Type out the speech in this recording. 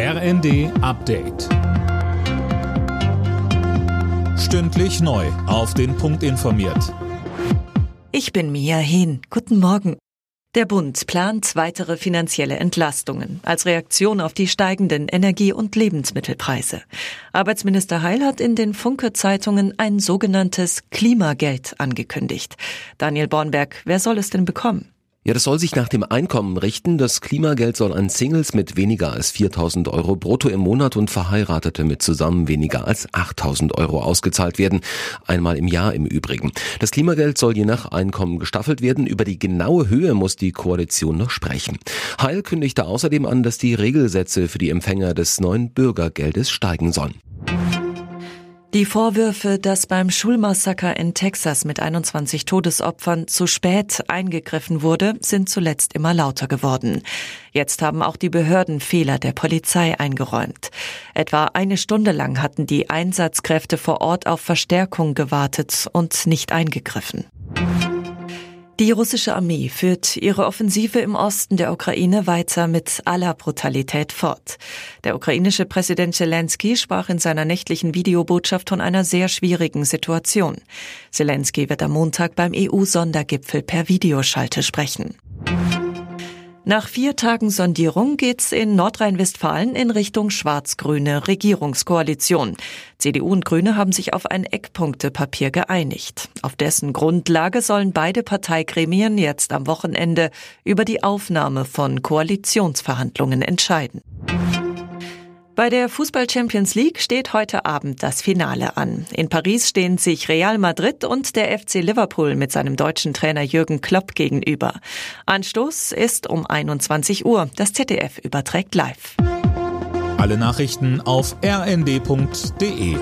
RND Update. Stündlich neu. Auf den Punkt informiert. Ich bin Mia Hehn. Guten Morgen. Der Bund plant weitere finanzielle Entlastungen als Reaktion auf die steigenden Energie- und Lebensmittelpreise. Arbeitsminister Heil hat in den Funke-Zeitungen ein sogenanntes Klimageld angekündigt. Daniel Bornberg, wer soll es denn bekommen? Ja, das soll sich nach dem Einkommen richten. Das Klimageld soll an Singles mit weniger als 4000 Euro brutto im Monat und Verheiratete mit zusammen weniger als 8000 Euro ausgezahlt werden. Einmal im Jahr im Übrigen. Das Klimageld soll je nach Einkommen gestaffelt werden. Über die genaue Höhe muss die Koalition noch sprechen. Heil kündigte außerdem an, dass die Regelsätze für die Empfänger des neuen Bürgergeldes steigen sollen. Die Vorwürfe, dass beim Schulmassaker in Texas mit 21 Todesopfern zu spät eingegriffen wurde, sind zuletzt immer lauter geworden. Jetzt haben auch die Behörden Fehler der Polizei eingeräumt. Etwa eine Stunde lang hatten die Einsatzkräfte vor Ort auf Verstärkung gewartet und nicht eingegriffen. Die russische Armee führt ihre Offensive im Osten der Ukraine weiter mit aller Brutalität fort. Der ukrainische Präsident Zelensky sprach in seiner nächtlichen Videobotschaft von einer sehr schwierigen Situation. Zelensky wird am Montag beim EU-Sondergipfel per Videoschalte sprechen. Nach vier Tagen Sondierung geht's in Nordrhein-Westfalen in Richtung schwarz-grüne Regierungskoalition. CDU und Grüne haben sich auf ein Eckpunktepapier geeinigt. Auf dessen Grundlage sollen beide Parteigremien jetzt am Wochenende über die Aufnahme von Koalitionsverhandlungen entscheiden. Bei der Fußball Champions League steht heute Abend das Finale an. In Paris stehen sich Real Madrid und der FC Liverpool mit seinem deutschen Trainer Jürgen Klopp gegenüber. Anstoß ist um 21 Uhr. Das ZDF überträgt live. Alle Nachrichten auf rnd.de